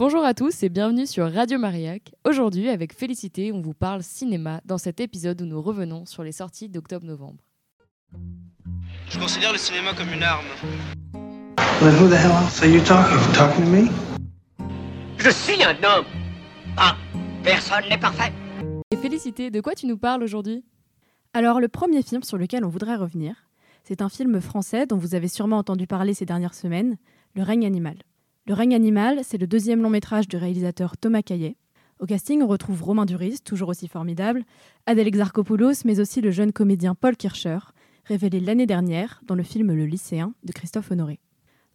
Bonjour à tous et bienvenue sur Radio Mariac. Aujourd'hui, avec Félicité, on vous parle cinéma dans cet épisode où nous revenons sur les sorties d'octobre-novembre. Je considère le cinéma comme une arme. Who the hell else are you talking? You talking to me? Je suis un homme. Ah, personne n'est parfait. Et Félicité, de quoi tu nous parles aujourd'hui? Alors, le premier film sur lequel on voudrait revenir, c'est un film français dont vous avez sûrement entendu parler ces dernières semaines, Le règne animal. Le règne animal, c'est le deuxième long métrage du réalisateur Thomas Caillet. Au casting, on retrouve Romain Duris, toujours aussi formidable, Adèle Exarchopoulos, mais aussi le jeune comédien Paul Kircher, révélé l'année dernière dans le film Le lycéen de Christophe Honoré.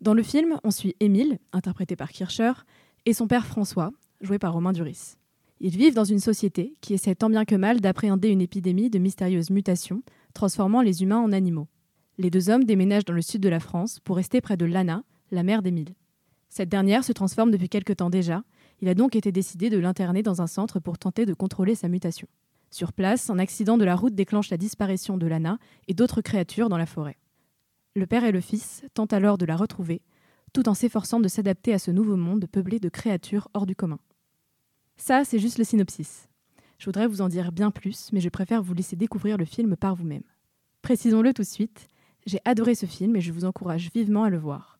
Dans le film, on suit Émile, interprété par Kircher, et son père François, joué par Romain Duris. Ils vivent dans une société qui essaie tant bien que mal d'appréhender une épidémie de mystérieuses mutations, transformant les humains en animaux. Les deux hommes déménagent dans le sud de la France pour rester près de Lana, la mère d'Émile. Cette dernière se transforme depuis quelque temps déjà, il a donc été décidé de l'interner dans un centre pour tenter de contrôler sa mutation. Sur place, un accident de la route déclenche la disparition de Lana et d'autres créatures dans la forêt. Le père et le fils tentent alors de la retrouver, tout en s'efforçant de s'adapter à ce nouveau monde peuplé de créatures hors du commun. Ça, c'est juste le synopsis. Je voudrais vous en dire bien plus, mais je préfère vous laisser découvrir le film par vous-même. Précisons-le tout de suite, j'ai adoré ce film et je vous encourage vivement à le voir.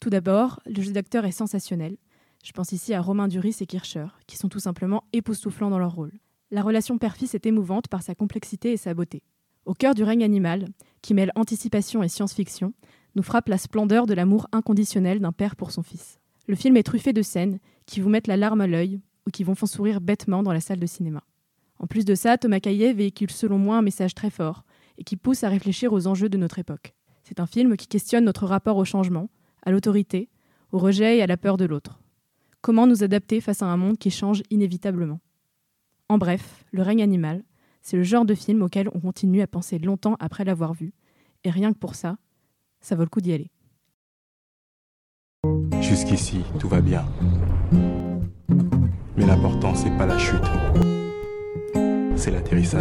Tout d'abord, le jeu d'acteur est sensationnel. Je pense ici à Romain Duris et Kircher, qui sont tout simplement époustouflants dans leur rôle. La relation père-fils est émouvante par sa complexité et sa beauté. Au cœur du règne animal, qui mêle anticipation et science-fiction, nous frappe la splendeur de l'amour inconditionnel d'un père pour son fils. Le film est truffé de scènes qui vous mettent la larme à l'œil ou qui vont faire sourire bêtement dans la salle de cinéma. En plus de ça, Thomas Caillet véhicule selon moi un message très fort et qui pousse à réfléchir aux enjeux de notre époque. C'est un film qui questionne notre rapport au changement, à l'autorité, au rejet et à la peur de l'autre. Comment nous adapter face à un monde qui change inévitablement? En bref, Le règne animal, c'est le genre de film auquel on continue à penser longtemps après l'avoir vu, et rien que pour ça, ça vaut le coup d'y aller. Jusqu'ici, tout va bien. Mais l'important, c'est pas la chute, c'est l'atterrissage.